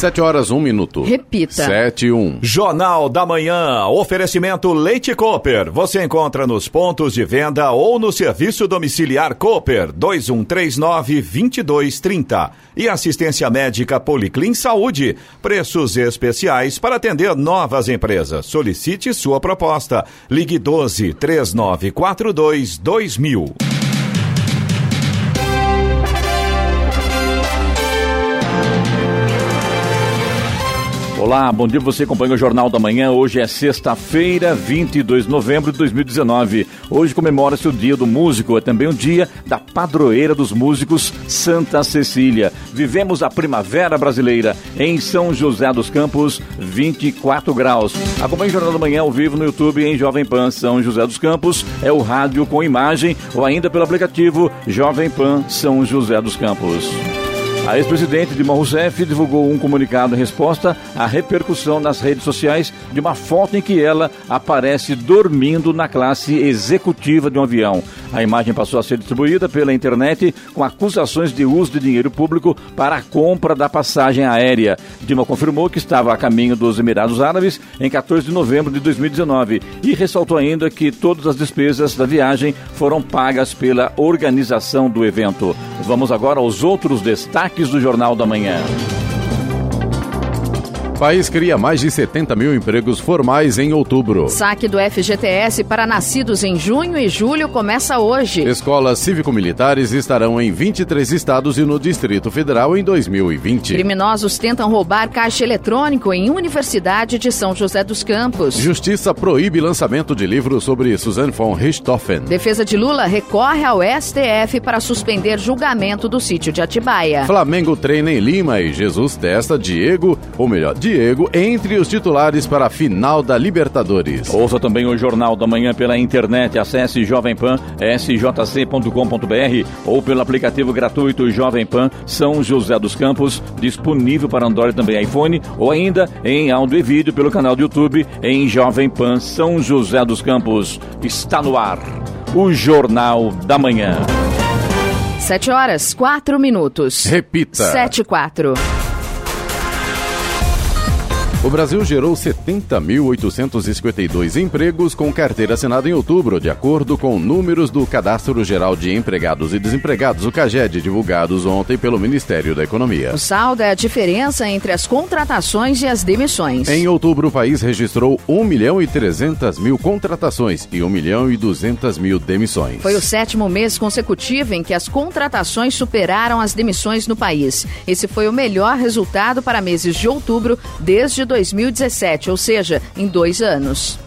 Sete horas, um minuto. Repita. Sete e um. Jornal da Manhã. Oferecimento Leite Cooper. Você encontra nos pontos de venda ou no serviço domiciliar Cooper 2139-2230. E assistência médica Policlin Saúde. Preços especiais para atender novas empresas. Solicite sua proposta. Ligue 12 3942 2000. Olá, bom dia. Você acompanha o Jornal da Manhã. Hoje é sexta-feira, 22 de novembro de 2019. Hoje comemora-se o Dia do Músico. É também o dia da padroeira dos músicos, Santa Cecília. Vivemos a primavera brasileira em São José dos Campos, 24 graus. Acompanhe o Jornal da Manhã ao vivo no YouTube em Jovem Pan São José dos Campos. É o rádio com imagem ou ainda pelo aplicativo Jovem Pan São José dos Campos. A ex-presidente Dilma Rousseff divulgou um comunicado em resposta à repercussão nas redes sociais de uma foto em que ela aparece dormindo na classe executiva de um avião. A imagem passou a ser distribuída pela internet com acusações de uso de dinheiro público para a compra da passagem aérea. Dilma confirmou que estava a caminho dos Emirados Árabes em 14 de novembro de 2019 e ressaltou ainda que todas as despesas da viagem foram pagas pela organização do evento. Vamos agora aos outros destaques do Jornal da Manhã. País cria mais de 70 mil empregos formais em outubro. Saque do FGTS para nascidos em junho e julho começa hoje. Escolas cívico-militares estarão em 23 estados e no Distrito Federal em 2020. Criminosos tentam roubar caixa eletrônico em Universidade de São José dos Campos. Justiça proíbe lançamento de livro sobre Suzanne von Richthofen. Defesa de Lula recorre ao STF para suspender julgamento do sítio de Atibaia. Flamengo treina em Lima e Jesus testa Diego, ou melhor, Diego, entre os titulares para a final da Libertadores. Ouça também o Jornal da Manhã pela internet. Acesse Jovem Pan, sjc.com.br ou pelo aplicativo gratuito Jovem Pan São José dos Campos, disponível para Android também iPhone, ou ainda em áudio e vídeo pelo canal do YouTube em Jovem Pan São José dos Campos. Está no ar o Jornal da Manhã. Sete horas, quatro minutos. Repita. Sete e quatro. O Brasil gerou 70.852 empregos com carteira assinada em outubro, de acordo com números do Cadastro Geral de Empregados e Desempregados, o CAGED, divulgados ontem pelo Ministério da Economia. O saldo é a diferença entre as contratações e as demissões. Em outubro, o país registrou 1 milhão e 300 mil contratações e 1 milhão e 200 mil demissões. Foi o sétimo mês consecutivo em que as contratações superaram as demissões no país. Esse foi o melhor resultado para meses de outubro desde 2017, ou seja, em dois anos.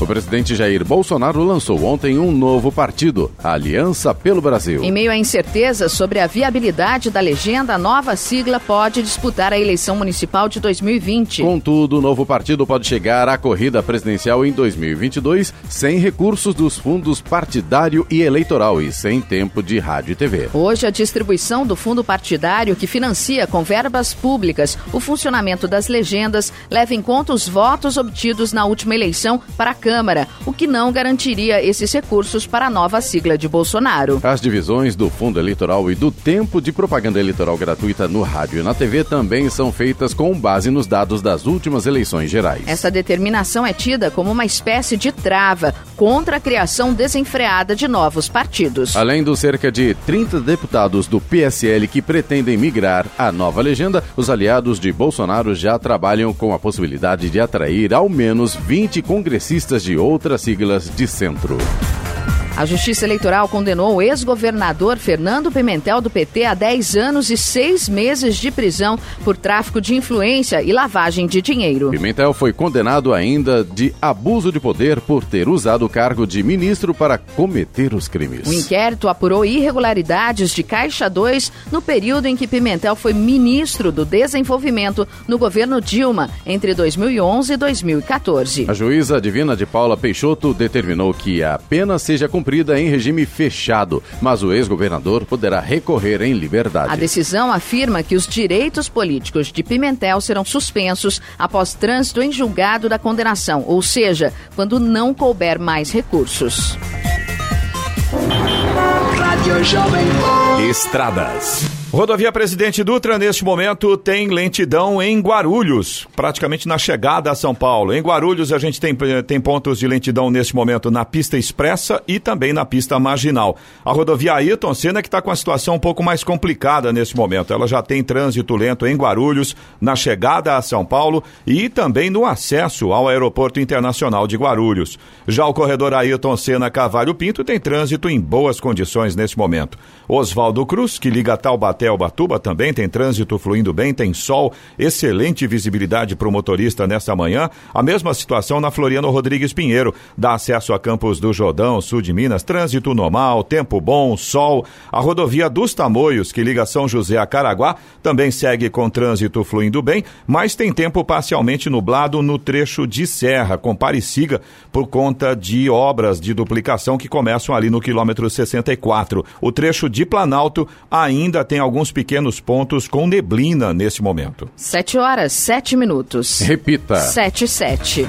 O presidente Jair Bolsonaro lançou ontem um novo partido, a Aliança pelo Brasil. Em meio à incerteza sobre a viabilidade da legenda, a nova sigla pode disputar a eleição municipal de 2020. Contudo, o novo partido pode chegar à corrida presidencial em 2022 sem recursos dos fundos partidário e eleitoral e sem tempo de rádio e TV. Hoje, a distribuição do fundo partidário que financia com verbas públicas o funcionamento das legendas leva em conta os votos obtidos na última eleição para Câmara, o que não garantiria esses recursos para a nova sigla de Bolsonaro. As divisões do fundo eleitoral e do tempo de propaganda eleitoral gratuita no rádio e na TV também são feitas com base nos dados das últimas eleições gerais. Essa determinação é tida como uma espécie de trava contra a criação desenfreada de novos partidos. Além dos cerca de 30 deputados do PSL que pretendem migrar à nova legenda, os aliados de Bolsonaro já trabalham com a possibilidade de atrair ao menos 20 congressistas de outras siglas de centro. A Justiça Eleitoral condenou o ex-governador Fernando Pimentel do PT a 10 anos e 6 meses de prisão por tráfico de influência e lavagem de dinheiro. Pimentel foi condenado ainda de abuso de poder por ter usado o cargo de ministro para cometer os crimes. O inquérito apurou irregularidades de Caixa 2 no período em que Pimentel foi ministro do Desenvolvimento no governo Dilma, entre 2011 e 2014. A juíza divina de Paula Peixoto determinou que a pena seja cumprida cumprida em regime fechado, mas o ex-governador poderá recorrer em liberdade. A decisão afirma que os direitos políticos de Pimentel serão suspensos após trânsito em julgado da condenação, ou seja, quando não couber mais recursos. Estradas. Rodovia Presidente Dutra, neste momento, tem lentidão em Guarulhos, praticamente na chegada a São Paulo. Em Guarulhos, a gente tem, tem pontos de lentidão neste momento na pista expressa e também na pista marginal. A rodovia Ayrton Senna que está com a situação um pouco mais complicada neste momento. Ela já tem trânsito lento em Guarulhos, na chegada a São Paulo e também no acesso ao Aeroporto Internacional de Guarulhos. Já o corredor Ayrton Senna Cavalho Pinto tem trânsito em boas condições neste momento. Oswaldo Cruz, que liga Taubaté ao Batuba, também tem trânsito fluindo bem, tem sol, excelente visibilidade para o motorista nesta manhã. A mesma situação na Floriano Rodrigues Pinheiro, dá acesso a Campos do Jordão, sul de Minas, trânsito normal, tempo bom, sol. A rodovia dos Tamoios, que liga São José a Caraguá, também segue com trânsito fluindo bem, mas tem tempo parcialmente nublado no trecho de serra, com Pareciga, por conta de obras de duplicação que começam ali no quilômetro 64. O trecho de Planalto ainda tem alguns pequenos pontos com neblina nesse momento. 7 horas, 7 minutos. Repita. 7 7.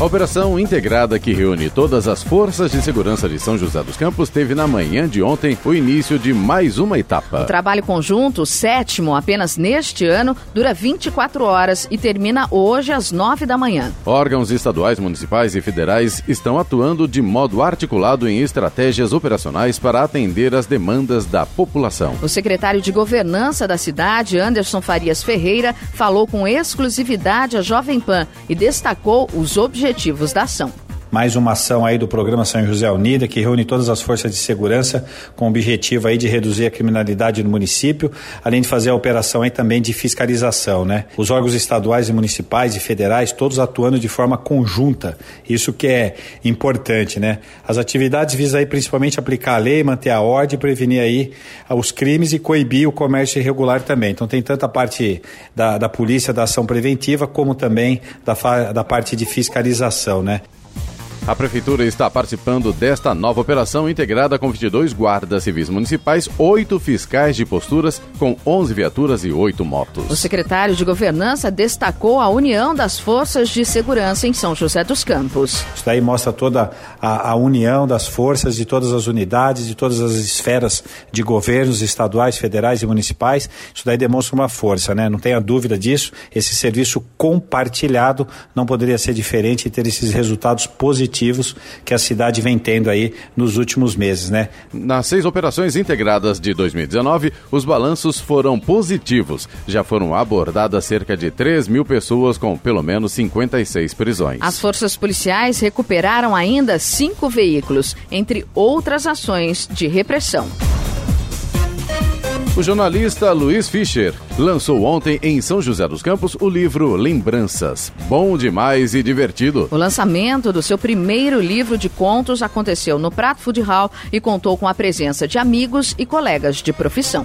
A operação integrada que reúne todas as forças de segurança de São José dos Campos teve na manhã de ontem o início de mais uma etapa. O trabalho conjunto, sétimo apenas neste ano, dura 24 horas e termina hoje às 9 da manhã. Órgãos estaduais, municipais e federais estão atuando de modo articulado em estratégias operacionais para atender as demandas da população. O secretário de Governança da cidade, Anderson Farias Ferreira, falou com exclusividade à Jovem Pan e destacou os objetivos objetivos da ação mais uma ação aí do programa São José Unida que reúne todas as forças de segurança com o objetivo aí de reduzir a criminalidade no município, além de fazer a operação aí também de fiscalização, né? Os órgãos estaduais e municipais e federais todos atuando de forma conjunta. Isso que é importante, né? As atividades visam aí principalmente aplicar a lei, manter a ordem, prevenir aí os crimes e coibir o comércio irregular também. Então tem tanta parte da, da polícia da ação preventiva como também da, da parte de fiscalização, né? A Prefeitura está participando desta nova operação integrada com 22 guardas civis municipais, 8 fiscais de posturas, com 11 viaturas e 8 motos. O secretário de Governança destacou a união das forças de segurança em São José dos Campos. Isso daí mostra toda a, a união das forças de todas as unidades, de todas as esferas de governos estaduais, federais e municipais. Isso daí demonstra uma força, né? Não tenha dúvida disso. Esse serviço compartilhado não poderia ser diferente e ter esses resultados positivos que a cidade vem tendo aí nos últimos meses, né? Nas seis operações integradas de 2019, os balanços foram positivos. Já foram abordadas cerca de 3 mil pessoas com pelo menos 56 prisões. As forças policiais recuperaram ainda cinco veículos, entre outras ações de repressão. O jornalista Luiz Fischer lançou ontem em São José dos Campos o livro Lembranças. Bom demais e divertido. O lançamento do seu primeiro livro de contos aconteceu no Prato Food Hall e contou com a presença de amigos e colegas de profissão.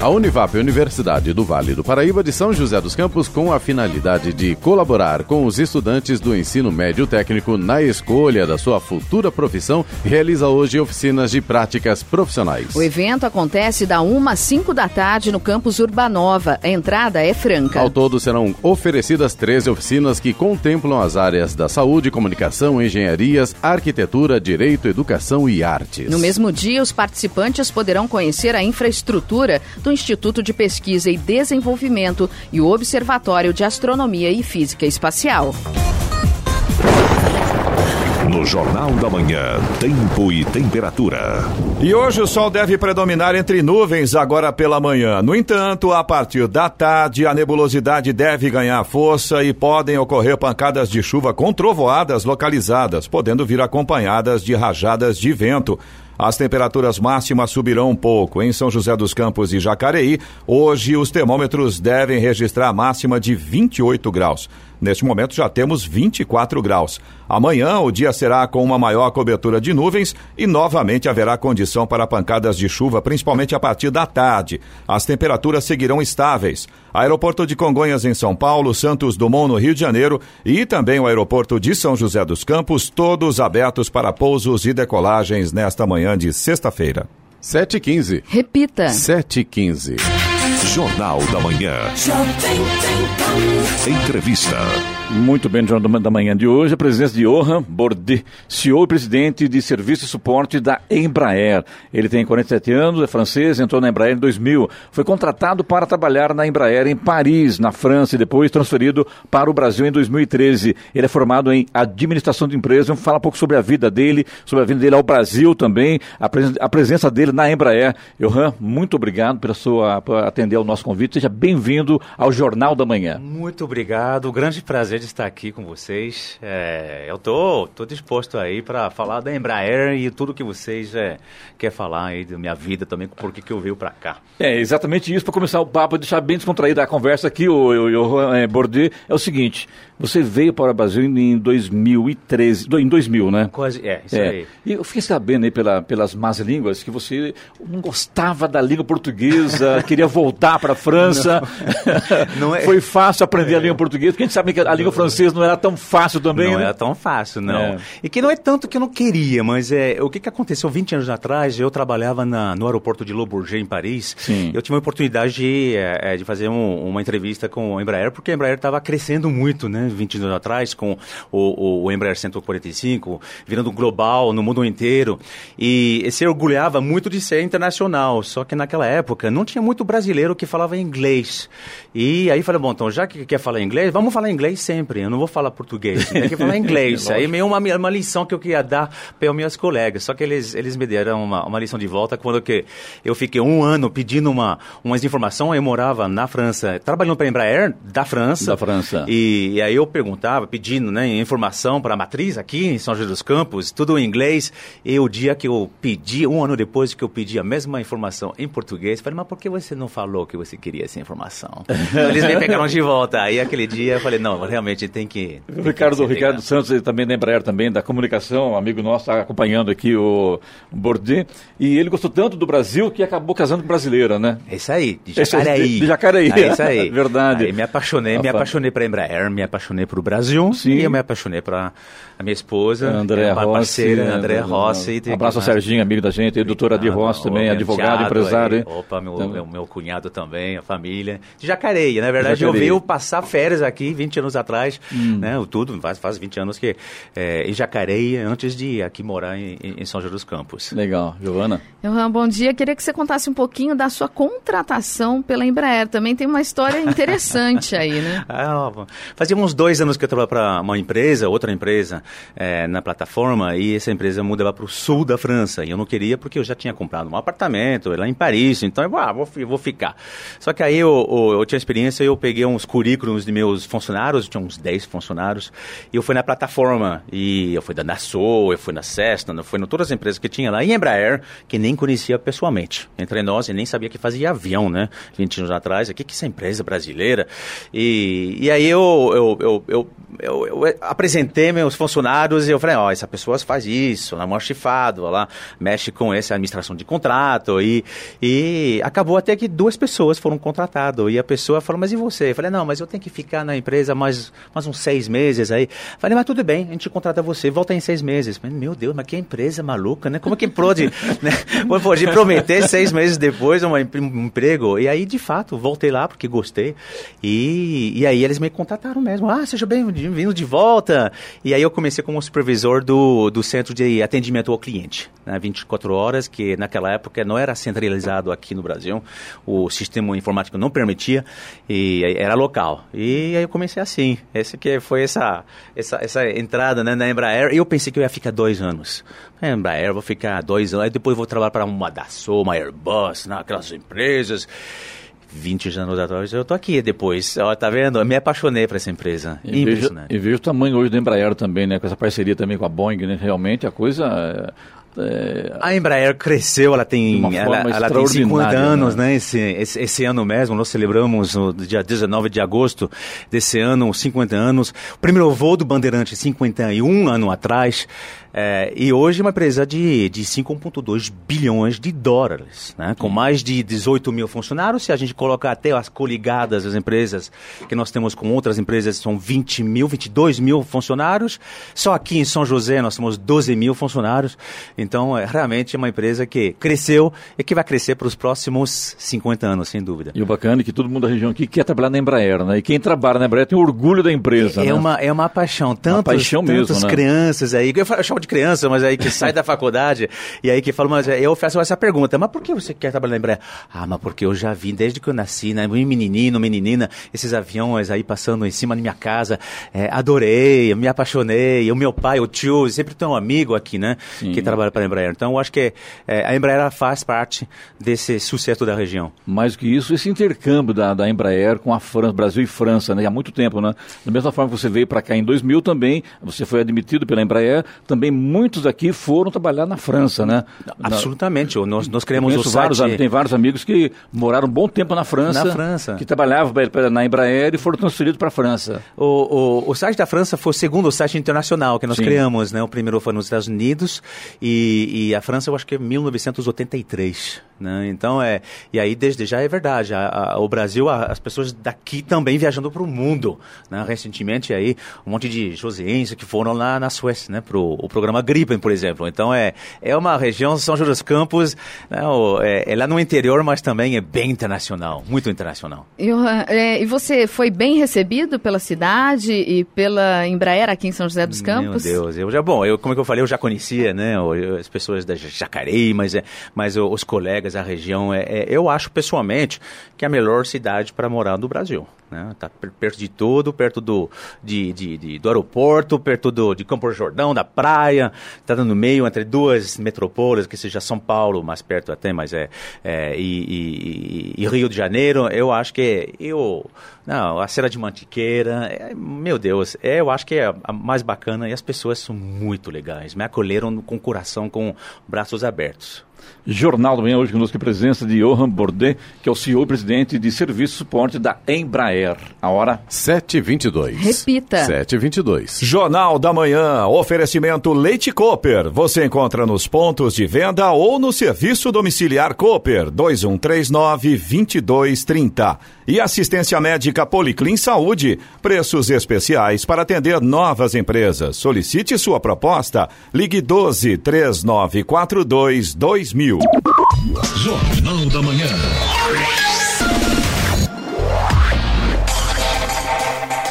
A Univap, Universidade do Vale do Paraíba de São José dos Campos, com a finalidade de colaborar com os estudantes do ensino médio técnico na escolha da sua futura profissão, realiza hoje oficinas de práticas profissionais. O evento acontece da 1 às 5 da tarde no campus Urbanova. A entrada é franca. Ao todo serão oferecidas 13 oficinas que contemplam as áreas da saúde, comunicação, engenharias, arquitetura, direito, educação e artes. No mesmo dia, os participantes poderão conhecer a infraestrutura do do Instituto de Pesquisa e Desenvolvimento e o Observatório de Astronomia e Física Espacial. No Jornal da Manhã, tempo e temperatura. E hoje o sol deve predominar entre nuvens agora pela manhã. No entanto, a partir da tarde, a nebulosidade deve ganhar força e podem ocorrer pancadas de chuva com trovoadas localizadas, podendo vir acompanhadas de rajadas de vento. As temperaturas máximas subirão um pouco. Em São José dos Campos e Jacareí, hoje os termômetros devem registrar a máxima de 28 graus. Neste momento já temos 24 graus. Amanhã o dia será com uma maior cobertura de nuvens e novamente haverá condição para pancadas de chuva, principalmente a partir da tarde. As temperaturas seguirão estáveis. Aeroporto de Congonhas em São Paulo, Santos Dumont no Rio de Janeiro e também o aeroporto de São José dos Campos, todos abertos para pousos e decolagens nesta manhã de sexta-feira. 7h15. Repita. 7h15. Jornal da Manhã. Entrevista. Muito bem, Jornal da Manhã de hoje, a presença de Johan Bordet, CEO e presidente de Serviço e Suporte da Embraer. Ele tem 47 anos, é francês, entrou na Embraer em 2000. Foi contratado para trabalhar na Embraer em Paris, na França, e depois transferido para o Brasil em 2013. Ele é formado em administração de empresas. Vamos falar um pouco sobre a vida dele, sobre a vida dele ao Brasil também, a, a presença dele na Embraer. Johan, muito obrigado pela sua, por atender ao nosso convite. Seja bem-vindo ao Jornal da Manhã. Muito obrigado, grande prazer de estar aqui com vocês. É, eu tô, tô disposto aí para falar da Embraer e tudo que vocês é, quer falar aí da minha vida também, por que eu veio para cá. É exatamente isso para começar o papo, deixar bem descontraída a conversa aqui, o, o, o é, Bordet, é o seguinte: você veio para o Brasil em 2013, em 2000, né? Quase, é, isso é. aí. E eu fiquei sabendo aí pela, pelas más línguas que você não gostava da língua portuguesa, queria voltar para a França. Não, não é... Foi fácil aprender é. a língua portuguesa, porque a gente sabe que a língua francesa não era tão fácil também. Não né? era tão fácil, não. É. E que não é tanto que eu não queria, mas é, o que, que aconteceu 20 anos atrás, eu trabalhava na, no aeroporto de Le Bourget, em Paris. Sim. Eu tive uma oportunidade de, é, de fazer um, uma entrevista com a Embraer, porque a Embraer estava crescendo muito, né? 20 anos atrás, com o, o Embraer 145, virando global no mundo inteiro. E se orgulhava muito de ser internacional, só que naquela época não tinha muito brasileiro que falava inglês. E aí falei, bom, então já que quer falar inglês, vamos falar inglês sempre. Eu não vou falar português, tem que falar inglês. aí meio uma, uma lição que eu queria dar para os meus colegas. Só que eles, eles me deram uma, uma lição de volta quando que eu fiquei um ano pedindo uma, umas informações. Eu morava na França, trabalhando para a Embraer da França. Da França. E, e aí eu perguntava, pedindo né, informação para a matriz aqui em São José dos Campos, tudo em inglês. E o dia que eu pedi, um ano depois que eu pedi a mesma informação em português, falei, mas por que você não falou que você queria essa informação? então, eles me pegaram de volta. Aí aquele dia eu falei, não, realmente tem que. Tem Ricardo, que Ricardo Santos, também da Embraer, também da comunicação, amigo nosso, está acompanhando aqui o Bordet. E ele gostou tanto do Brasil que acabou casando com brasileira, né? É isso aí, de Jacareí. De, de Jacareí. É isso aí. Verdade. Aí me apaixonei, me apaixonei para a Embraer, me apaixonei para o Brasil Sim. e eu me apaixonei para a minha esposa, André a Rossi, parceira, André Rossi. Um abraço ao Serginho, amigo da gente, e doutora Adi Rossi também, advogado, empresário. Hein? Opa, meu, meu, meu, cunhado também, a família. De Jacareí, na verdade, Jacareí. eu veio passar férias aqui 20 anos atrás, hum. né? Tudo, faz, faz 20 anos que é, em Jacareí, antes de aqui morar em, em São José dos Campos. Legal. Giovana? Johan, bom dia. Queria que você contasse um pouquinho da sua contratação pela Embraer. Também tem uma história interessante aí, né? Ah, fazia uns dois anos que eu trabalhava para uma empresa, outra empresa, é, na plataforma, e essa empresa mudava para o sul da França. E eu não queria porque eu já tinha comprado um apartamento lá em Paris, então eu ah, vou, vou ficar. Só que aí eu, eu, eu tinha experiência, eu peguei uns currículos de meus funcionários, tinha uns 10 funcionários, e eu fui na plataforma, e eu fui da Nassau, eu fui na Cessna, eu fui em todas as empresas que tinha lá, e Embraer, que nem conhecia pessoalmente. Entre nós, e nem sabia que fazia avião, né? 20 anos atrás, o que é essa empresa brasileira? E, e aí eu, eu, eu, eu, eu, eu apresentei meus funcionários e eu falei, ó, oh, essa pessoa faz isso, ela é mó chifado, ela mexe com essa administração de contrato, e, e acabou até que duas pessoas foram contratadas, e a pessoa falou, mas e você? Eu falei, não, mas eu tenho que ficar na empresa mais, mais uns seis meses aí. Eu falei, mas tudo bem, a gente contrata você, volta em seis meses. Falei, meu Deus, mas que empresa maluca, né? Como que pode, né? pode prometer seis meses depois um emprego? E aí, de fato, voltei lá porque gostei, e, e aí eles me contrataram mesmo. Ah, seja bem-vindo de volta. E aí eu comecei como supervisor do, do centro de atendimento ao cliente, né, 24 horas, que naquela época não era centralizado aqui no Brasil, o sistema informático não permitia, e era local. E aí eu comecei assim, esse que foi essa, essa, essa entrada né, na Embraer, e eu pensei que eu ia ficar dois anos. Na Embraer, vou ficar dois anos, aí depois vou trabalhar para uma Dassault, uma Airbus, né, aquelas empresas... 20 anos atrás, eu tô aqui depois. Ó, tá vendo? Eu me apaixonei por essa empresa. E vejo, e vejo o tamanho hoje do Embraer também, né? Com essa parceria também com a Boeing, né? Realmente a coisa É... A Embraer cresceu, ela tem, ela, ela tem 50 anos, né? né? Esse, esse, esse, ano mesmo, nós celebramos no dia 19 de agosto desse ano, 50 anos. O primeiro voo do Bandeirante, 51 anos atrás. É, e hoje é uma empresa de, de 5,2 bilhões de dólares, né? com mais de 18 mil funcionários. Se a gente colocar até as coligadas as empresas que nós temos com outras empresas, são 20 mil, 22 mil funcionários. Só aqui em São José nós temos 12 mil funcionários. Então, é realmente uma empresa que cresceu e que vai crescer para os próximos 50 anos, sem dúvida. E o bacana é que todo mundo da região aqui quer trabalhar na Embraer, né? E quem trabalha na Embraer tem orgulho da empresa, é, né? É uma, é uma paixão. Tantos, uma paixão mesmo, né? crianças aí, eu, eu de criança, mas aí que sai da faculdade e aí que fala, mas eu faço essa pergunta, mas por que você quer trabalhar na Embraer? Ah, mas porque eu já vi desde que eu nasci, né? Menino, meninina, esses aviões aí passando em cima da minha casa, é, adorei, me apaixonei, o meu pai, o tio, sempre tem um amigo aqui, né? Sim. Que trabalha para a Embraer. Então, eu acho que é, a Embraer faz parte desse sucesso da região. Mais do que isso, esse intercâmbio da, da Embraer com a França, Brasil e França, né? Há muito tempo, né? Da mesma forma que você veio para cá em 2000 também, você foi admitido pela Embraer, também muito muitos aqui foram trabalhar na França, né? Absolutamente. Na... Nós, nós criamos o vários, site... Tem vários amigos que moraram um bom tempo na França. Na França. Que trabalhavam na Embraer e foram transferidos para a França. O, o, o, site da França foi o segundo site internacional que nós Sim. criamos, né? O primeiro foi nos Estados Unidos e, e a França eu acho que é 1983, né? Então é... E aí desde já é verdade. A, a, o Brasil, a, as pessoas daqui também viajando para o mundo, né? Recentemente aí um monte de joseenses que foram lá na Suécia, né? Pro o programa Gri Floripa, por exemplo. Então é, é uma região, São José dos Campos, né, é, é, lá no interior, mas também é bem internacional, muito internacional. E, é, e você foi bem recebido pela cidade e pela Embraer aqui em São José dos Campos? Meu Deus, eu já, bom, eu, como é eu falei, eu já conhecia, né, as pessoas da Jacareí, mas, é, mas os colegas, a região, é, é, eu acho pessoalmente que é a melhor cidade para morar no Brasil. Né? Tá perto de tudo, perto do, de, de, de, do aeroporto, perto do, de Campo Jordão, da praia, está no meio entre duas metrópoles, que seja São Paulo, mais perto até, mas é, é e, e, e, Rio de Janeiro, eu acho que eu, não, a Serra de Mantiqueira, é, meu Deus, é, eu acho que é a mais bacana e as pessoas são muito legais, me acolheram com coração, com braços abertos. Jornal do Manhã, hoje conosco a presença de Johan Bordet, que é o CEO e presidente de Serviço Suporte da Embraer. A hora? 7h22. Repita. 7h22. Jornal da Manhã, oferecimento Leite Cooper. Você encontra nos pontos de venda ou no serviço domiciliar Cooper, 2139-2230. E assistência médica Policlin Saúde, preços especiais para atender novas empresas. Solicite sua proposta. Ligue 12 3942 2000. Jornal da Manhã.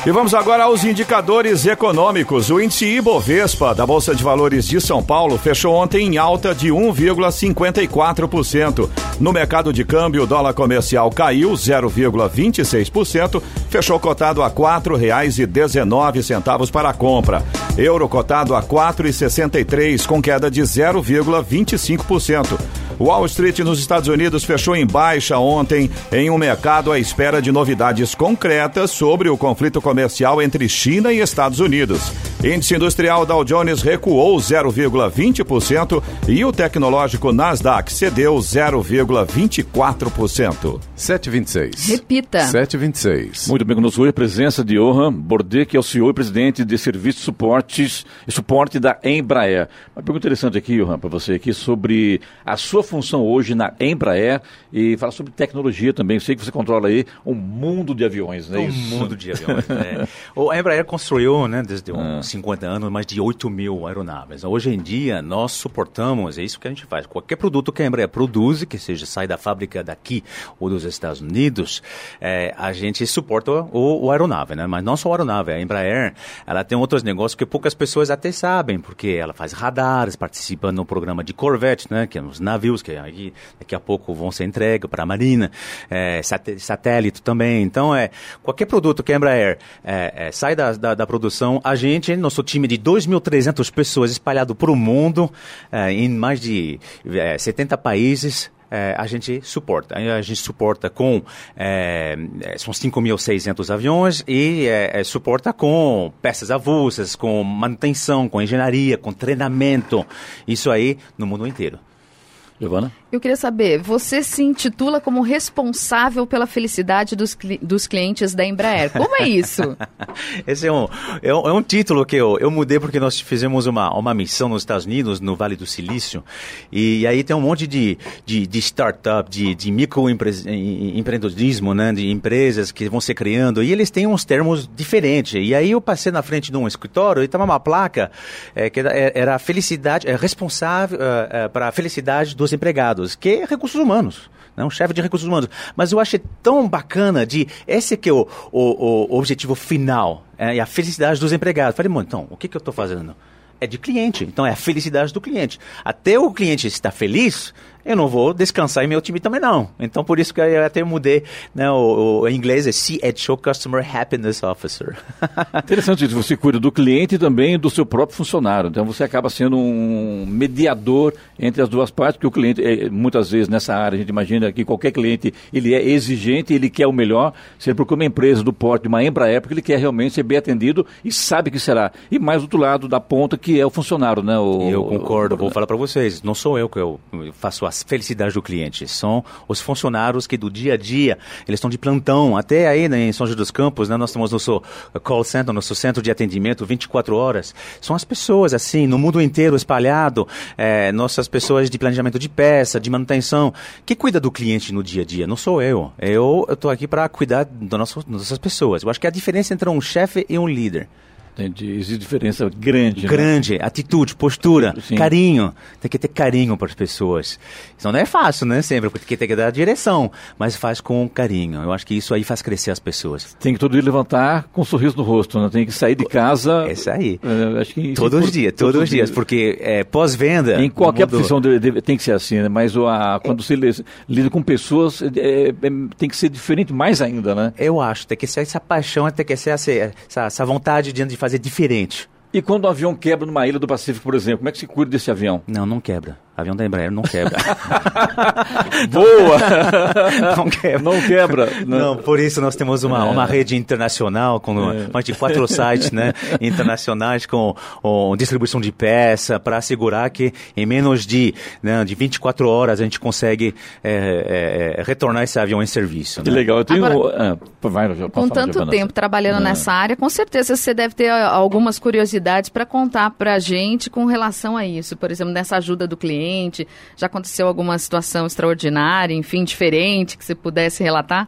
E vamos agora aos indicadores econômicos. O índice Ibovespa da Bolsa de Valores de São Paulo fechou ontem em alta de 1,54%. No mercado de câmbio, o dólar comercial caiu 0,26%, fechou cotado a R$ 4,19 para a compra. Euro cotado a R$ 4,63 com queda de 0,25%. Wall Street nos Estados Unidos fechou em baixa ontem em um mercado à espera de novidades concretas sobre o conflito comercial entre China e Estados Unidos. Índice industrial Dow Jones recuou 0,20% e o tecnológico Nasdaq cedeu 0,24%. 7,26. Repita. 7,26. Muito bem, conosco hoje a presença de Johan Bordet, que é o CEO e presidente de Serviços Suportes e Suporte da Embraer. Uma pergunta interessante aqui, Johan, para você aqui sobre a sua função hoje na Embraer e falar sobre tecnologia também. Eu sei que você controla aí um mundo de aviões, né? Um Isso. mundo de aviões. é. O Embraer construiu, né, desde uns ah. 50 anos, mais de 8 mil aeronaves. Hoje em dia, nós suportamos, é isso que a gente faz. Qualquer produto que a Embraer produz, que seja sai da fábrica daqui ou dos Estados Unidos, é, a gente suporta o, o, aeronave, né? Mas não só o aeronave. A Embraer, ela tem outros negócios que poucas pessoas até sabem, porque ela faz radares, participa no programa de Corvette, né? Que é os navios que aí, daqui a pouco vão ser entregues para a Marina, é, satélite também. Então, é, qualquer produto que a Embraer é, é, sai da, da, da, produção, a gente, nosso time de 2.300 pessoas espalhado para o mundo, é, em mais de 70 é, países, é, a gente suporta. A gente suporta com. É, são 5.600 aviões e é, suporta com peças avulsas, com manutenção, com engenharia, com treinamento. Isso aí no mundo inteiro. Giovana? Eu queria saber, você se intitula como responsável pela felicidade dos, dos clientes da Embraer. Como é isso? Esse é um, é um, é, um, título que eu, eu mudei porque nós fizemos uma, uma missão nos Estados Unidos, no Vale do Silício, e, e aí tem um monte de, de, de startup, de, de microempreendedorismo, né, de empresas que vão se criando, e eles têm uns termos diferentes. E aí eu passei na frente de um escritório e estava uma placa é, que era, era felicidade, é, responsável é, para a felicidade dos empregados que é recursos humanos. Né? Um chefe de recursos humanos. Mas eu achei tão bacana de. Esse que é o, o, o objetivo final. É, e a felicidade dos empregados. Falei, mano, então, o que, que eu estou fazendo? É de cliente. Então é a felicidade do cliente. Até o cliente estar feliz, eu não vou descansar em meu time também não. Então por isso que eu até mudei, né, o, o em inglês é CHO Customer Happiness Officer. Interessante isso, você cuida do cliente e também do seu próprio funcionário. Então você acaba sendo um mediador entre as duas partes, porque o cliente, é, muitas vezes nessa área, a gente imagina que qualquer cliente, ele é exigente, ele quer o melhor, se ele procura uma empresa do porte de uma Embraer, porque ele quer realmente ser bem atendido e sabe que será. E mais do outro lado da ponta, que é o funcionário, né? O, eu concordo, o, vou falar para vocês, não sou eu que eu faço a felicidade do cliente. São os funcionários que do dia a dia, eles estão de plantão. Até aí né, em São José dos Campos, né, nós temos nosso call center, nosso centro de atendimento 24 horas. São as pessoas, assim, no mundo inteiro espalhado, é, nossas pessoas de planejamento de peça, de manutenção, que cuida do cliente no dia a dia. Não sou eu. Eu estou aqui para cuidar das nossas, pessoas. Eu acho que a diferença entre um chefe e um líder Entendi. Existe diferença grande. Né? Grande, né? atitude, postura, Sim. carinho. Tem que ter carinho para as pessoas. Isso não é fácil, né? Sempre, porque tem que dar direção, mas faz com carinho. Eu acho que isso aí faz crescer as pessoas. Tem que todo dia levantar com um sorriso no rosto, né? Tem que sair de casa. É isso aí. É, acho que todos os dias, todos os dias, porque é, pós-venda. Em qualquer mundo... profissão tem que ser assim, né? Mas a, quando você lida com pessoas, é, é, tem que ser diferente mais ainda, né? Eu acho, tem que ser essa paixão, tem que ser essa, essa, essa vontade de fazer diferente. E quando o avião quebra numa ilha do Pacífico, por exemplo, como é que se cuida desse avião? Não, não quebra. Avião da Embraer não quebra. Boa! não quebra. Não quebra. Não, não por isso nós temos uma, é. uma rede internacional com é. mais de quatro sites né, internacionais com, com distribuição de peça para assegurar que em menos de, né, de 24 horas a gente consegue é, é, é, retornar esse avião em serviço. Que né? legal. Eu tenho... Agora, ah, vai, com tanto tempo trabalhando é. nessa área, com certeza você deve ter algumas curiosidades para contar para a gente com relação a isso. Por exemplo, nessa ajuda do cliente cliente? Já aconteceu alguma situação extraordinária, enfim, diferente, que você pudesse relatar?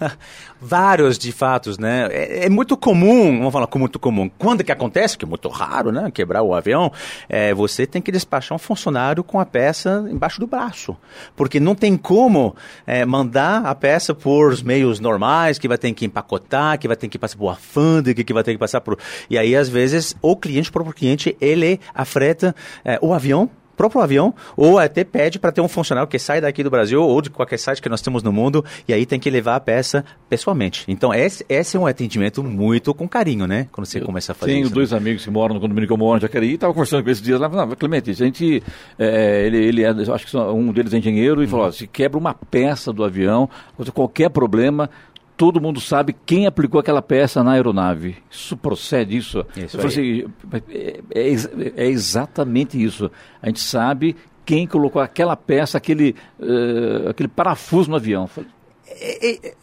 Vários de fatos, né? É, é, muito comum, vamos falar com muito comum. Quando que acontece, que é muito raro, né? Quebrar o avião, é, você tem que despachar um funcionário com a peça embaixo do braço. Porque não tem como é, mandar a peça por meios normais, que vai ter que empacotar, que vai ter que passar por alfândega, que vai ter que passar por... E aí, às vezes, o cliente, o próprio cliente, ele afreta é, o avião próprio avião, ou até pede para ter um funcionário que sai daqui do Brasil ou de qualquer site que nós temos no mundo, e aí tem que levar a peça pessoalmente. Então, esse, esse é um atendimento muito com carinho, né? Quando você eu começa a fazer tenho isso. Tenho dois né? amigos que moram no condomínio que eu moro em Jacareí, e estava conversando com esses dias lá, não, Clemente, a gente, é, ele, ele é, acho que um deles é engenheiro, e falou, uhum. se quebra uma peça do avião, qualquer problema, todo mundo sabe quem aplicou aquela peça na aeronave. Isso procede, isso? isso assim, é, é, é, exatamente isso. A gente sabe quem colocou aquela peça, aquele, uh, aquele parafuso no avião. É, é,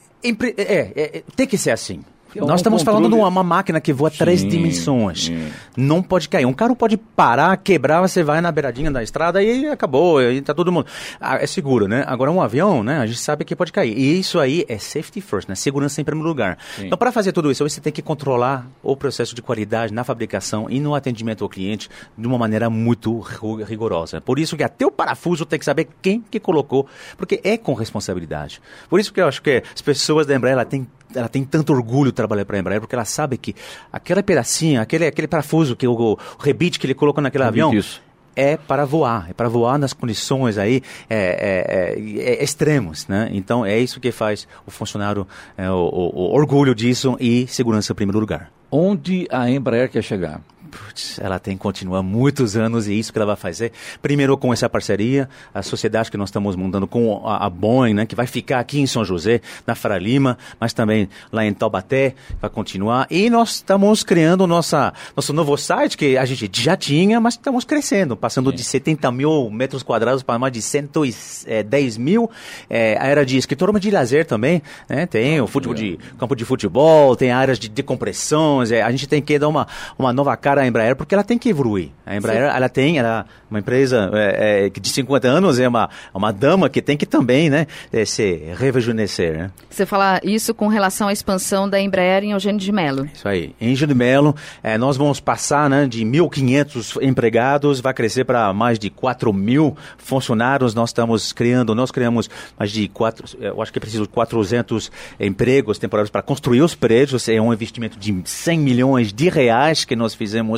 é, tem que ser assim. É Nós estamos controle... falando de uma, máquina que voa sim, três dimensões. Sim. Não pode cair. Um carro pode parar, quebrar, você vai na beiradinha da estrada e acabou, e tá todo mundo. Ah, é seguro, né? Agora um avião, né? A gente sabe que pode cair. E isso aí é safety first, né? Segurança em primeiro lugar. Sim. Então, para fazer tudo isso, você tem que controlar o processo de qualidade na fabricação e no atendimento ao cliente de uma maneira muito rigorosa. Por isso que até o parafuso tem que saber quem que colocou, porque é com responsabilidade. Por isso que eu acho que as pessoas da Embraer têm ela tem tanto orgulho de trabalhar para a Embraer, porque ela sabe que aquela pedacinha, aquele, aquele parafuso, que o, o rebite que ele colocou naquele avião, isso. é para voar, é para voar nas condições aí é, é, é, é extremos, né? Então é isso que faz o funcionário, é, o, o, o orgulho disso e segurança em primeiro lugar. Onde a Embraer quer chegar? Putz, ela tem que continuar muitos anos e isso que ela vai fazer. Primeiro com essa parceria, a sociedade que nós estamos montando com a, a Boeing, né, que vai ficar aqui em São José, na Faria Lima, mas também lá em Taubaté, vai continuar. E nós estamos criando nossa, nosso novo site, que a gente já tinha, mas estamos crescendo, passando Sim. de 70 mil metros quadrados para mais de 110 é, mil. É, a área de escritório, de lazer também, né? Tem o futebol de, campo de futebol, tem áreas de decompressões, é, a gente tem que dar uma, uma nova cara à Embraer, porque ela tem que evoluir. A Embraer, Sim. ela tem, ela uma empresa é, é, de 50 anos, é uma, uma dama que tem que também, né, é, se rejuvenescer, né? Você fala isso com relação à expansão da Embraer em Eugênio de Melo. Isso aí. Em Eugênio de Melo, é, nós vamos passar, né, de 1.500 empregados, vai crescer para mais de 4 mil funcionários. Nós estamos criando, nós criamos mais de 4, eu acho que é preciso 400 empregos temporários para construir os prédios. É um investimento de 100 milhões de reais que nós fizemos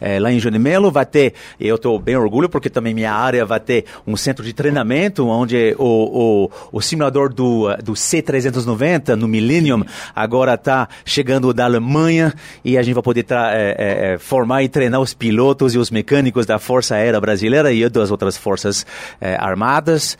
é, lá em Eugênio de Melo. Vai ter, eu estou bem orgulho porque também minha área vai ter um centro de treinamento onde o, o, o simulador do, do C390 no Millennium agora está chegando da Alemanha e a gente vai poder é, é, formar e treinar os pilotos e os mecânicos da Força Aérea Brasileira e das outras forças armadas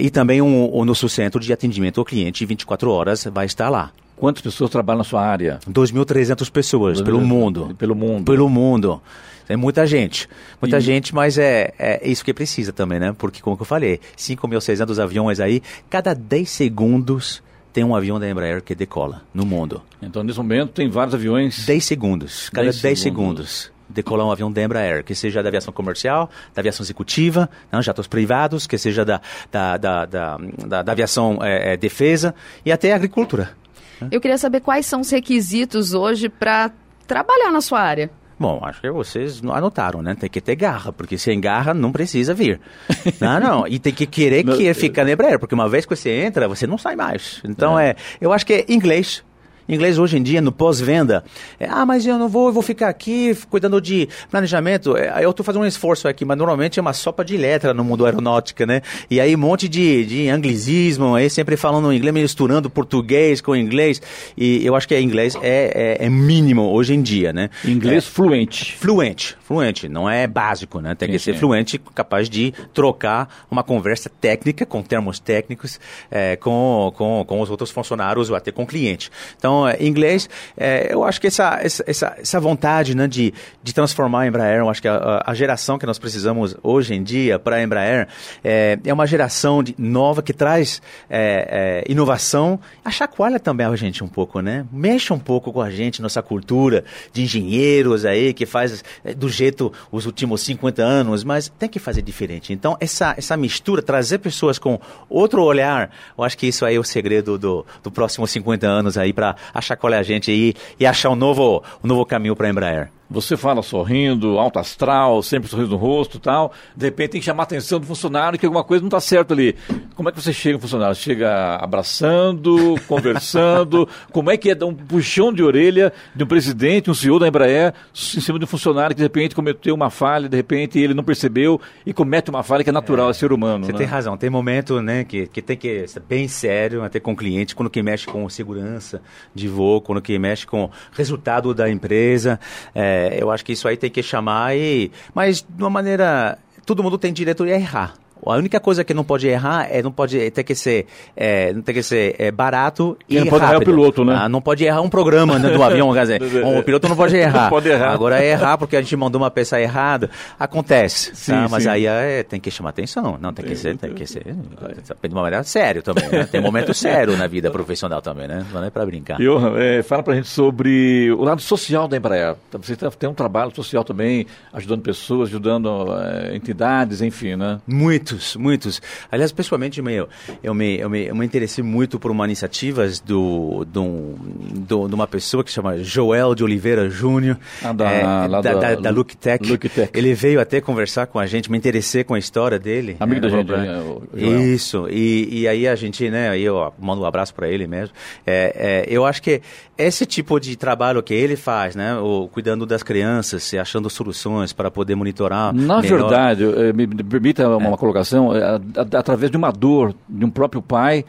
e também o nosso centro de atendimento ao cliente 24 horas vai estar lá. Quantas pessoas trabalham na sua área? 2.300 pessoas 2, pelo mundo. Pelo mundo. Pelo mundo. É muita gente. Muita e... gente, mas é, é isso que precisa também, né? Porque, como eu falei, 5 mil, 600 aviões aí, cada 10 segundos tem um avião da Embraer que decola no mundo. Então, nesse momento, tem vários aviões. 10 segundos. Cada 10, 10 segundos. segundos decolar um avião da Embraer, que seja da aviação comercial, da aviação executiva, não, jatos privados, que seja da, da, da, da, da, da aviação é, é, defesa e até agricultura. Eu queria saber quais são os requisitos hoje para trabalhar na sua área. Bom, acho que vocês anotaram, né? Tem que ter garra, porque sem garra não precisa vir. não, não. E tem que querer que ficar na Embraer, porque uma vez que você entra, você não sai mais. Então, é, é eu acho que é inglês, Inglês hoje em dia, no pós-venda, é, ah, mas eu não vou, eu vou ficar aqui cuidando de planejamento. É, eu estou fazendo um esforço aqui, mas normalmente é uma sopa de letra no mundo aeronáutica, né? E aí um monte de, de anglicismo, aí sempre falando inglês, misturando português com inglês. E eu acho que inglês é, é, é mínimo hoje em dia, né? Inglês é, fluente. Fluente, fluente. Não é básico, né? Tem sim, que ser sim. fluente, capaz de trocar uma conversa técnica com termos técnicos é, com, com, com os outros funcionários ou até com o cliente. Então, então, é, inglês, é, eu acho que essa, essa, essa vontade né, de, de transformar a Embraer, eu acho que a, a geração que nós precisamos hoje em dia para a Embraer é, é uma geração de, nova que traz é, é, inovação, a chacoalha também a gente um pouco, né? Mexa um pouco com a gente, nossa cultura de engenheiros aí, que faz é, do jeito os últimos 50 anos, mas tem que fazer diferente. Então, essa, essa mistura, trazer pessoas com outro olhar, eu acho que isso aí é o segredo do, do próximos 50 anos aí para qual é a gente aí e achar um novo, um novo caminho para a Embraer. Você fala sorrindo, alto astral, sempre sorriso no rosto tal. De repente tem que chamar a atenção do funcionário que alguma coisa não está certo ali. Como é que você chega funcionário? Chega abraçando, conversando? Como é que é dar um puxão de orelha de um presidente, um CEO da Embraer, em cima de um funcionário que de repente cometeu uma falha, de repente ele não percebeu e comete uma falha que é natural, é, é ser humano. Você né? tem razão. Tem momento né, que, que tem que ser bem sério, até com o cliente, quando que mexe com segurança de voo, quando que mexe com resultado da empresa. É, é, eu acho que isso aí tem que chamar e. Mas de uma maneira. Todo mundo tem direito de errar. A única coisa que não pode errar é não pode ter que ser é, não tem que ser é, barato e, e não pode errar o piloto, né? Ah, não pode errar um programa né, do avião, quer dizer, o piloto não pode errar. Não pode errar. Agora é errar porque a gente mandou uma peça errada, acontece. Sim, tá? Mas sim. aí é, tem que chamar atenção, não tem que ser, tem que ser de uma maneira sério também. Né? Tem momento sério na vida profissional também, né? Não é para brincar. Johan, é, fala para gente sobre o lado social da Embraer. Você tá, tem um trabalho social também, ajudando pessoas, ajudando é, entidades, enfim, né? Muito Muitos, muitos. Aliás, pessoalmente, eu, eu, me, eu, me, eu me interessei muito por uma iniciativa do, do, do, de uma pessoa que se chama Joel de Oliveira Júnior, ah, da, é, da, da, da, da Look Tech. Look Tech. Ele veio até conversar com a gente, me interessei com a história dele. Amigo é, da gente, né? Isso, e, e aí a gente, né, eu mando um abraço para ele mesmo. É, é, eu acho que esse tipo de trabalho que ele faz, né, o, cuidando das crianças, achando soluções para poder monitorar. Na melhor. verdade, me permita uma, uma colocação, é, através de uma dor de um próprio pai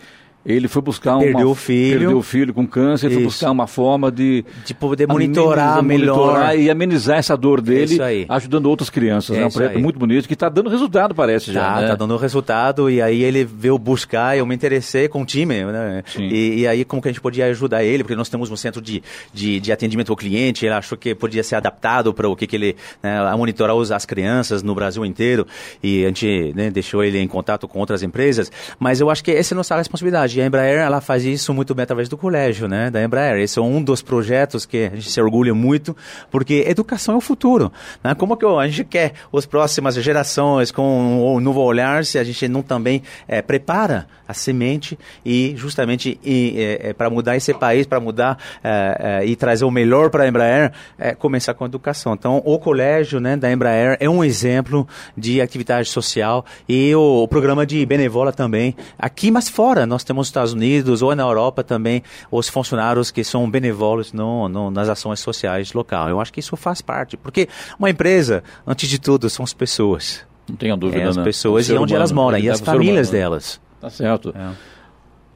ele foi buscar perdeu uma, o filho, perdeu o filho com câncer, Isso. foi buscar uma forma de de poder monitorar melhor monitorar e amenizar essa dor dele, ajudando outras crianças. É, né? um projeto aí. muito bonito que está dando resultado, parece tá, já. Né? Tá dando resultado e aí ele veio buscar, eu me interessei com o time, né? E, e, aí como que a gente podia ajudar ele, porque nós temos um centro de, de, de atendimento ao cliente, ele achou que podia ser adaptado para o que, que ele né, a monitorar os, as crianças no Brasil inteiro e a gente né, deixou ele em contato com outras empresas, mas eu acho que essa é a nossa responsabilidade a Embraer ela faz isso muito bem através do colégio, né, da Embraer. Esse é um dos projetos que a gente se orgulha muito, porque educação é o futuro. Né? Como que a gente quer as próximas gerações com um novo olhar se a gente não também é, prepara a semente e justamente é, é, para mudar esse país, para mudar é, é, e trazer o melhor para a Embraer, é, começar com a educação. Então, o colégio né, da Embraer é um exemplo de atividade social e o, o programa de Benevola também. Aqui, mas fora, nós temos nos Estados Unidos ou na Europa também os funcionários que são benevolos no, no, nas ações sociais local. Eu acho que isso faz parte, porque uma empresa, antes de tudo, são as pessoas. Não tenha dúvida, é, as né? pessoas e onde humano, elas moram, e as famílias delas. Tá certo. É.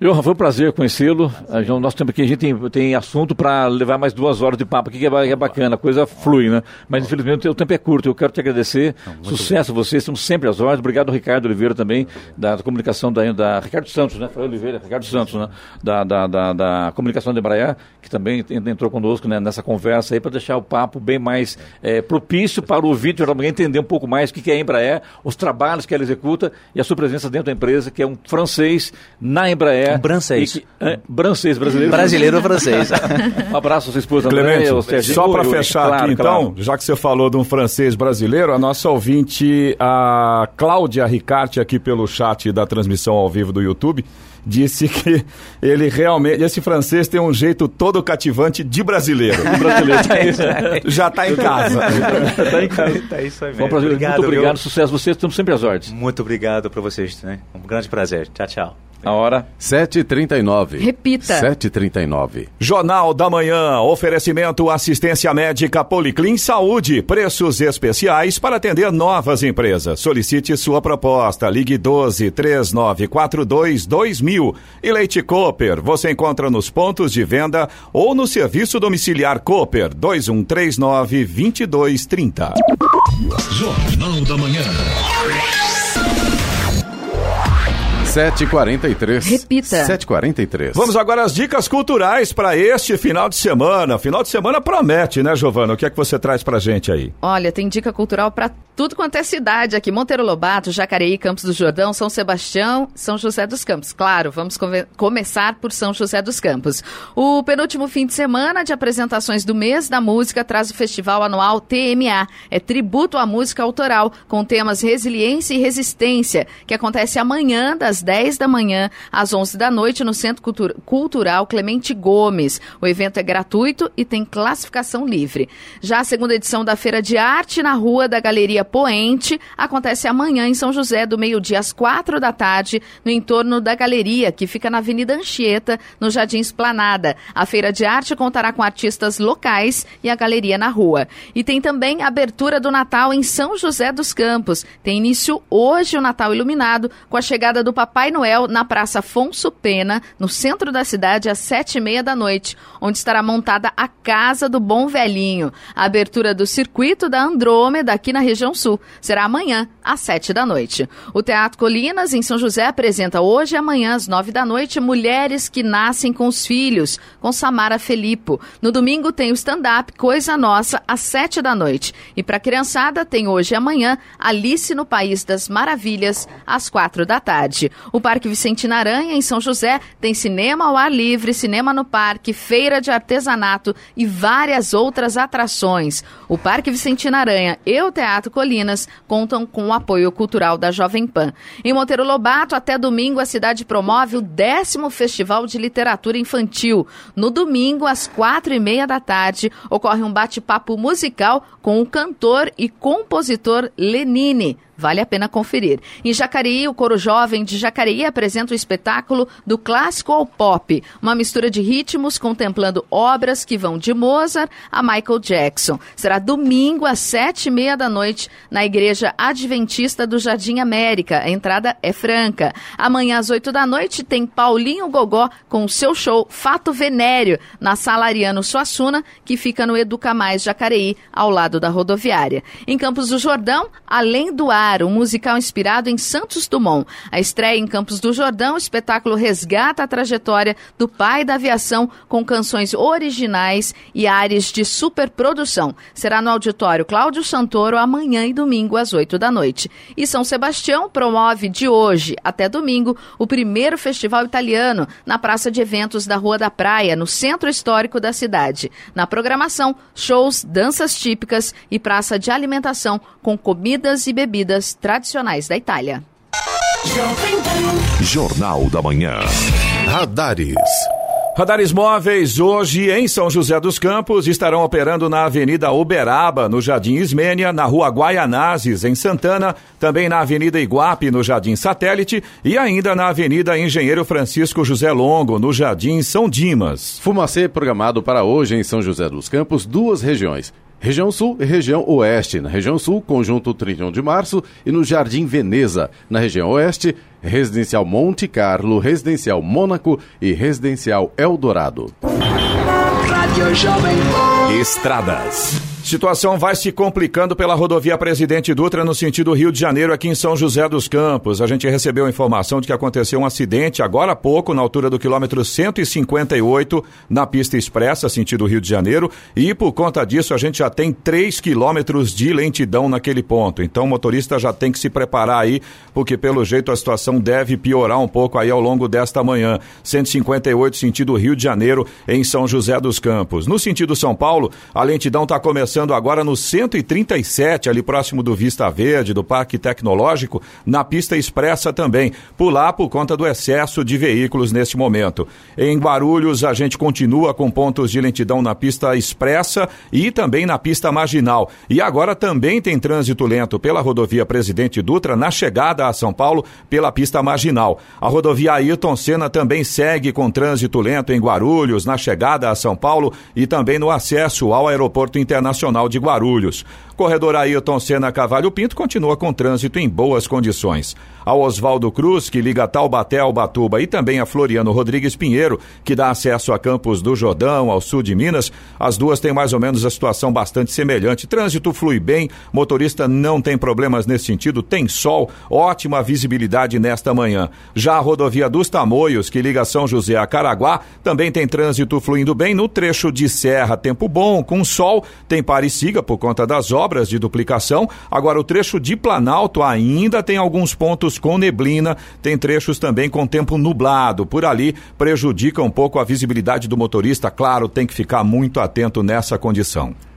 Johan, foi um prazer conhecê-lo. Nosso tempo aqui, a gente tem, tem assunto para levar mais duas horas de papo aqui, que é, é bacana, a coisa flui, né? Mas infelizmente o tempo é curto. Eu quero te agradecer. Não, Sucesso a vocês, estamos sempre às ordens. Obrigado, Ricardo Oliveira, também, da, da comunicação da, da, Ricardo Santos, né? Foi Oliveira, Ricardo Santos, né? Da, da, da, da comunicação da Embraer, que também entrou conosco né? nessa conversa aí para deixar o papo bem mais é, propício para o ouvinte também entender um pouco mais o que é a Embraer, os trabalhos que ela executa e a sua presença dentro da empresa, que é um francês na Embraer. Francês. Que, é, brasileiro. Brasileiro francês. um abraço à sua esposa Clemente, André, só para fechar claro, aqui claro. então, já que você falou de um francês brasileiro, a nossa ouvinte, a Cláudia Ricarte, aqui pelo chat da transmissão ao vivo do YouTube, disse que ele realmente, esse francês tem um jeito todo cativante de brasileiro. brasileiro. Já está em casa. tá em casa. Tá isso aí mesmo. Obrigado, Muito obrigado, viu? sucesso a vocês, estamos sempre às ordens. Muito obrigado para vocês, né? Um grande prazer. Tchau, tchau. A hora 7h39. Repita. 7h39. Jornal da Manhã. Oferecimento assistência médica Policlin Saúde. Preços especiais para atender novas empresas. Solicite sua proposta. Ligue 12 3942 2000. E Leite Cooper. Você encontra nos pontos de venda ou no serviço domiciliar Cooper 2139 2230. Jornal da Manhã. 7h43. Repita. 7h43. Vamos agora às dicas culturais para este final de semana. Final de semana promete, né, Giovana? O que é que você traz pra gente aí? Olha, tem dica cultural para tudo quanto é cidade aqui. Monteiro Lobato, Jacareí, Campos do Jordão, São Sebastião, São José dos Campos. Claro, vamos come começar por São José dos Campos. O penúltimo fim de semana de apresentações do mês da música traz o festival anual TMA. É tributo à música autoral, com temas resiliência e resistência, que acontece amanhã, das 10 da manhã às 11 da noite no Centro Cultur Cultural Clemente Gomes. O evento é gratuito e tem classificação livre. Já a segunda edição da Feira de Arte na Rua da Galeria Poente acontece amanhã em São José, do meio-dia às quatro da tarde, no entorno da galeria, que fica na Avenida Anchieta, no Jardim Esplanada. A Feira de Arte contará com artistas locais e a galeria na rua. E tem também a abertura do Natal em São José dos Campos. Tem início hoje o Natal iluminado, com a chegada do Papai Noel na Praça Afonso Pena, no centro da cidade, às sete e meia da noite, onde estará montada a Casa do Bom Velhinho. A abertura do circuito da Andrômeda aqui na região sul será amanhã, às sete da noite. O Teatro Colinas, em São José, apresenta hoje e amanhã, às nove da noite, Mulheres que Nascem com os Filhos, com Samara Felipo. No domingo tem o stand-up Coisa Nossa, às sete da noite. E para criançada, tem hoje e amanhã Alice no País das Maravilhas, às quatro da tarde. O Parque Vicentina Aranha, em São José, tem cinema ao ar livre, cinema no parque, feira de artesanato e várias outras atrações. O Parque Vicentina Aranha e o Teatro Colinas contam com o apoio cultural da Jovem Pan. Em Monteiro Lobato, até domingo, a cidade promove o décimo Festival de Literatura Infantil. No domingo, às quatro e meia da tarde, ocorre um bate-papo musical com o cantor e compositor Lenine. Vale a pena conferir. Em Jacareí, o Coro Jovem de Jacareí apresenta o espetáculo do clássico ao pop, uma mistura de ritmos contemplando obras que vão de Mozart a Michael Jackson. Será domingo às sete e meia da noite na Igreja Adventista do Jardim América. A entrada é franca. Amanhã às oito da noite tem Paulinho Gogó com o seu show Fato Venério na Sala Ariano Suassuna, que fica no Educa Mais Jacareí, ao lado da rodoviária. Em Campos do Jordão, Além do Ar, um musical inspirado em Santos Dumont. A estreia em Campos do Jordão, o espetáculo resgata a trajetória do pai da aviação com canções originais e áreas de superprodução. Será no auditório Cláudio Santoro amanhã e domingo às 8 da noite. E São Sebastião promove de hoje até domingo o primeiro festival italiano na Praça de Eventos da Rua da Praia, no centro histórico da cidade. Na programação, shows, danças típicas e praça de alimentação com comidas e bebidas tradicionais da Itália. Jornal da Manhã. Radares. Radares móveis hoje em São José dos Campos estarão operando na Avenida Uberaba, no Jardim Ismênia, na Rua Guaianazes, em Santana, também na Avenida Iguape, no Jardim Satélite e ainda na Avenida Engenheiro Francisco José Longo, no Jardim São Dimas. Fumacê programado para hoje em São José dos Campos, duas regiões. Região Sul e Região Oeste. Na Região Sul, Conjunto 31 de Março e no Jardim Veneza. Na Região Oeste, Residencial Monte Carlo, Residencial Mônaco e Residencial Eldorado. Estradas. Situação vai se complicando pela rodovia Presidente Dutra no sentido Rio de Janeiro, aqui em São José dos Campos. A gente recebeu a informação de que aconteceu um acidente agora há pouco, na altura do quilômetro 158, na pista expressa, sentido Rio de Janeiro, e por conta disso a gente já tem 3 quilômetros de lentidão naquele ponto. Então o motorista já tem que se preparar aí, porque pelo jeito a situação deve piorar um pouco aí ao longo desta manhã. 158, sentido Rio de Janeiro, em São José dos Campos. No sentido São Paulo, a lentidão está começando começando agora no 137, ali próximo do Vista Verde, do Parque Tecnológico, na pista expressa também. Por lá, por conta do excesso de veículos neste momento. Em Guarulhos, a gente continua com pontos de lentidão na pista expressa e também na pista marginal. E agora também tem trânsito lento pela rodovia Presidente Dutra na chegada a São Paulo pela pista marginal. A rodovia Ayrton Senna também segue com trânsito lento em Guarulhos, na chegada a São Paulo e também no acesso ao Aeroporto Internacional De Guarulhos. Corredor Ailton Senna Cavalho Pinto continua com trânsito em boas condições. Ao Oswaldo Cruz, que liga Taubaté ao Batuba, e também a Floriano Rodrigues Pinheiro, que dá acesso a Campos do Jordão, ao sul de Minas, as duas têm mais ou menos a situação bastante semelhante. Trânsito flui bem, motorista não tem problemas nesse sentido, tem sol, ótima visibilidade nesta manhã. Já a rodovia dos Tamoios, que liga São José a Caraguá, também tem trânsito fluindo bem no trecho de serra, tempo bom, com sol, tem pare e siga por conta das obras obras de duplicação. Agora, o trecho de Planalto ainda tem alguns pontos com neblina, tem trechos também com tempo nublado. Por ali, prejudica um pouco a visibilidade do motorista. Claro, tem que ficar muito atento nessa condição.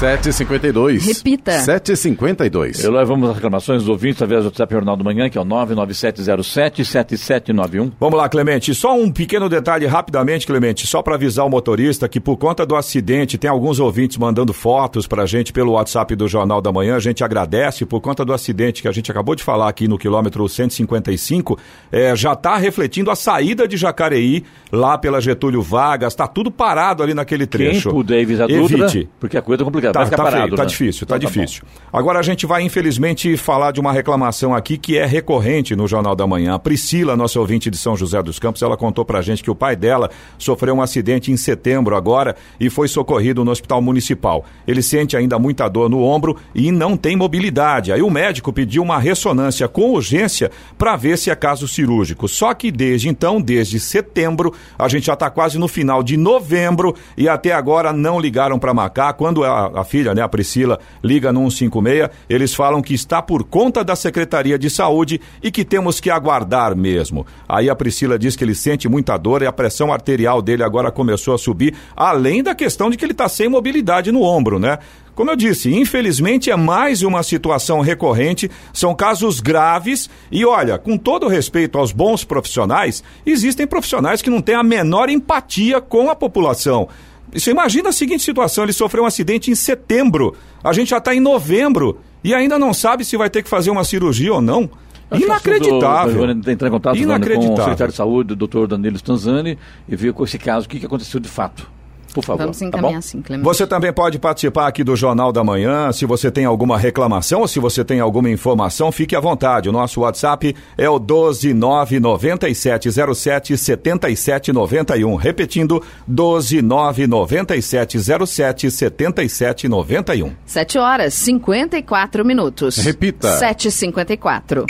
752. Repita. 752. Eu levamos as reclamações dos ouvintes através do WhatsApp Jornal do Manhã, que é o 997077791. Vamos lá, Clemente. Só um pequeno detalhe rapidamente, Clemente, só para avisar o motorista que por conta do acidente, tem alguns ouvintes mandando fotos para a gente pelo WhatsApp do Jornal da Manhã. A gente agradece por conta do acidente que a gente acabou de falar aqui no quilômetro 155. É, já está refletindo a saída de Jacareí lá pela Getúlio Vargas. Está tudo parado ali naquele trecho. Quem puder evitar dúvida, Evite. porque a coisa é complicada. Tá, vai ficar tá parado, feio, tá né? difícil, tá Então tá difícil. Agora a gente vai, infelizmente, falar de uma reclamação aqui que é recorrente no Jornal da Manhã. A Priscila, nossa ouvinte de São José dos Campos, ela contou pra gente que o pai dela sofreu um acidente em setembro agora e foi socorrido no hospital municipal. Ele sente ainda muita dor no ombro e não tem mobilidade. Aí o médico pediu uma ressonância com urgência para ver se é caso cirúrgico. Só que desde então, desde setembro, a gente já está quase no final de novembro e até agora não ligaram para marcar. Quando a, a filha, né, a Priscila, liga no 156, eles falam que está por conta da Secretaria de Saúde e que temos que aguardar mesmo. Aí a Priscila diz que ele sente muita dor e a pressão arterial dele agora começou a subir, além da questão de que ele está sem mobilidade no ombro, né? Como eu disse, infelizmente é mais uma situação recorrente, são casos graves e olha, com todo respeito aos bons profissionais, existem profissionais que não têm a menor empatia com a população. Você imagina a seguinte situação: ele sofreu um acidente em setembro, a gente já está em novembro e ainda não sabe se vai ter que fazer uma cirurgia ou não. Inacreditável. Do, entrar em contato com o secretário de saúde, o doutor Danilo Stanzani, e ver com esse caso o que aconteceu de fato. Por favor. Vamos tá encaminhar tá sim, Clemente. Você também pode participar aqui do Jornal da Manhã. Se você tem alguma reclamação ou se você tem alguma informação, fique à vontade. O nosso WhatsApp é o 12997077791. Repetindo, 12997077791. 7 horas 54 minutos. Repita. 7h54.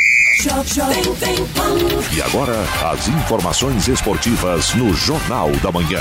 E agora, as informações esportivas no Jornal da Manhã.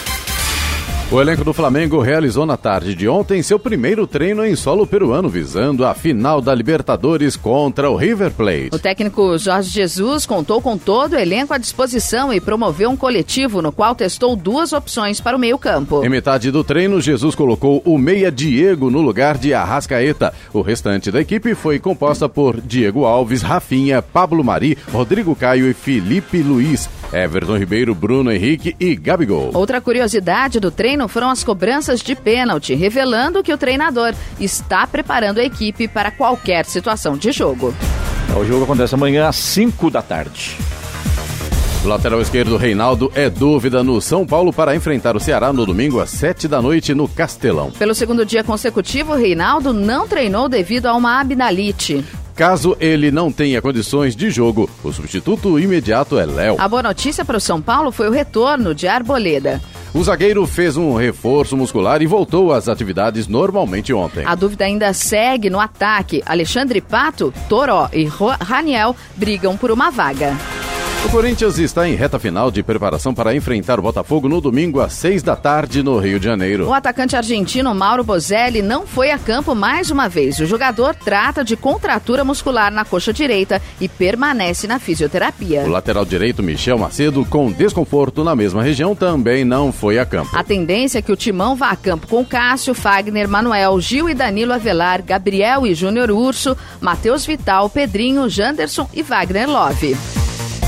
O elenco do Flamengo realizou na tarde de ontem seu primeiro treino em solo peruano, visando a final da Libertadores contra o River Plate. O técnico Jorge Jesus contou com todo o elenco à disposição e promoveu um coletivo no qual testou duas opções para o meio-campo. Em metade do treino, Jesus colocou o meia Diego no lugar de Arrascaeta. O restante da equipe foi composta por Diego Alves, Rafinha, Pablo Mari, Rodrigo Caio e Felipe Luiz. Everton Ribeiro, Bruno Henrique e Gabigol. Outra curiosidade do treino foram as cobranças de pênalti, revelando que o treinador está preparando a equipe para qualquer situação de jogo. O jogo acontece amanhã às 5 da tarde. O lateral esquerdo Reinaldo é dúvida no São Paulo para enfrentar o Ceará no domingo às 7 da noite no Castelão. Pelo segundo dia consecutivo, Reinaldo não treinou devido a uma abnalite. Caso ele não tenha condições de jogo, o substituto imediato é Léo. A boa notícia para o São Paulo foi o retorno de Arboleda. O zagueiro fez um reforço muscular e voltou às atividades normalmente ontem. A dúvida ainda segue no ataque. Alexandre Pato, Toró e Raniel brigam por uma vaga. O Corinthians está em reta final de preparação para enfrentar o Botafogo no domingo às seis da tarde no Rio de Janeiro. O atacante argentino Mauro Bozelli não foi a campo mais uma vez. O jogador trata de contratura muscular na coxa direita e permanece na fisioterapia. O lateral direito Michel Macedo, com desconforto na mesma região, também não foi a campo. A tendência é que o Timão vá a campo com Cássio, Fagner, Manuel, Gil e Danilo Avelar, Gabriel e Júnior Urso, Matheus Vital, Pedrinho, Janderson e Wagner Love.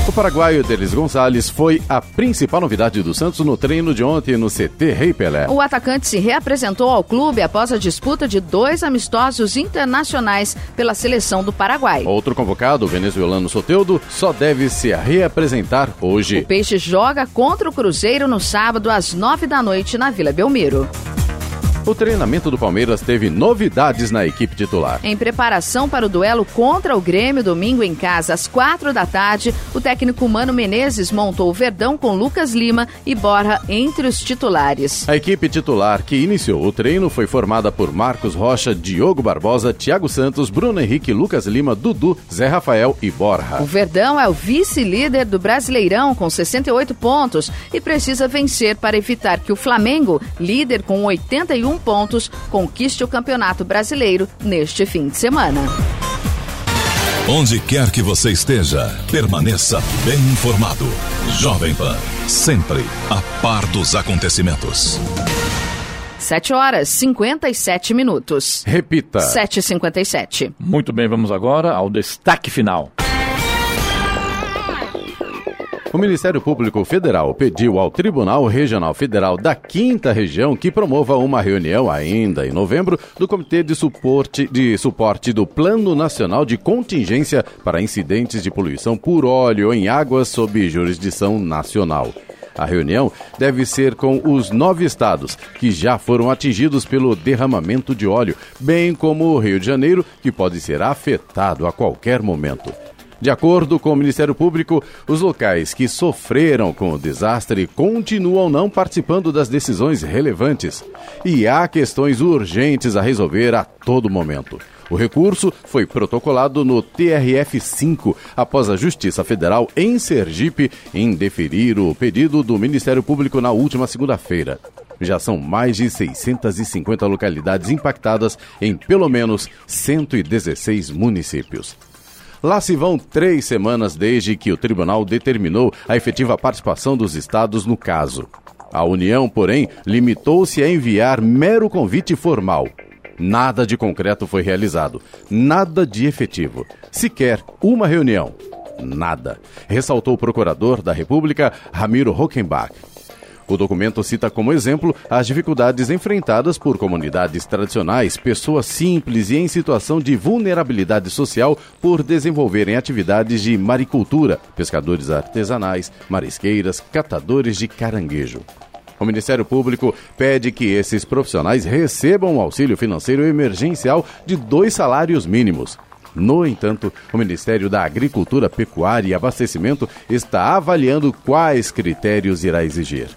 O paraguaio Delis Gonçalves foi a principal novidade do Santos no treino de ontem no CT Rei Pelé. O atacante se reapresentou ao clube após a disputa de dois amistosos internacionais pela seleção do Paraguai. Outro convocado, o venezuelano Soteudo, só deve se reapresentar hoje. O Peixe joga contra o Cruzeiro no sábado às nove da noite na Vila Belmiro. O treinamento do Palmeiras teve novidades na equipe titular. Em preparação para o duelo contra o Grêmio domingo em casa às quatro da tarde, o técnico Mano Menezes montou o Verdão com Lucas Lima e Borra entre os titulares. A equipe titular que iniciou o treino foi formada por Marcos Rocha, Diogo Barbosa, Thiago Santos, Bruno Henrique, Lucas Lima, Dudu, Zé Rafael e Borra. O Verdão é o vice-líder do Brasileirão com 68 pontos e precisa vencer para evitar que o Flamengo, líder com 81 pontos, conquiste o Campeonato Brasileiro neste fim de semana. Onde quer que você esteja, permaneça bem informado. Jovem Pan, sempre a par dos acontecimentos. 7 horas 57 minutos. Repita. 7h57. Muito bem, vamos agora ao destaque final. O Ministério Público Federal pediu ao Tribunal Regional Federal da Quinta Região que promova uma reunião ainda em novembro do Comitê de Suporte, de Suporte do Plano Nacional de Contingência para Incidentes de Poluição por Óleo em Águas sob jurisdição nacional. A reunião deve ser com os nove estados que já foram atingidos pelo derramamento de óleo, bem como o Rio de Janeiro, que pode ser afetado a qualquer momento. De acordo com o Ministério Público, os locais que sofreram com o desastre continuam não participando das decisões relevantes. E há questões urgentes a resolver a todo momento. O recurso foi protocolado no TRF-5 após a Justiça Federal em Sergipe indeferir o pedido do Ministério Público na última segunda-feira. Já são mais de 650 localidades impactadas em pelo menos 116 municípios. Lá se vão três semanas desde que o tribunal determinou a efetiva participação dos estados no caso. A União, porém, limitou-se a enviar mero convite formal. Nada de concreto foi realizado, nada de efetivo, sequer uma reunião. Nada, ressaltou o procurador da República, Ramiro Hockenbach. O documento cita como exemplo as dificuldades enfrentadas por comunidades tradicionais, pessoas simples e em situação de vulnerabilidade social por desenvolverem atividades de maricultura, pescadores artesanais, marisqueiras, catadores de caranguejo. O Ministério Público pede que esses profissionais recebam um auxílio financeiro emergencial de dois salários mínimos. No entanto, o Ministério da Agricultura, Pecuária e Abastecimento está avaliando quais critérios irá exigir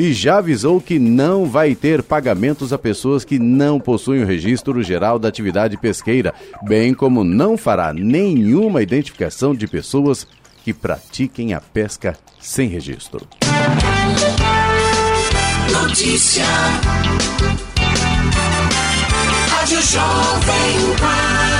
e já avisou que não vai ter pagamentos a pessoas que não possuem o registro geral da atividade pesqueira, bem como não fará nenhuma identificação de pessoas que pratiquem a pesca sem registro. Notícia. Rádio Jovem Pan.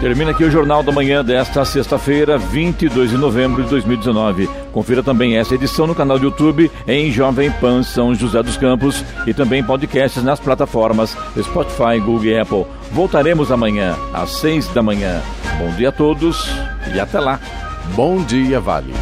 Termina aqui o Jornal da Manhã desta sexta-feira, 22 de novembro de 2019. Confira também essa edição no canal do YouTube em Jovem Pan São José dos Campos e também podcasts nas plataformas Spotify, Google e Apple. Voltaremos amanhã às seis da manhã. Bom dia a todos e até lá. Bom dia, Vale.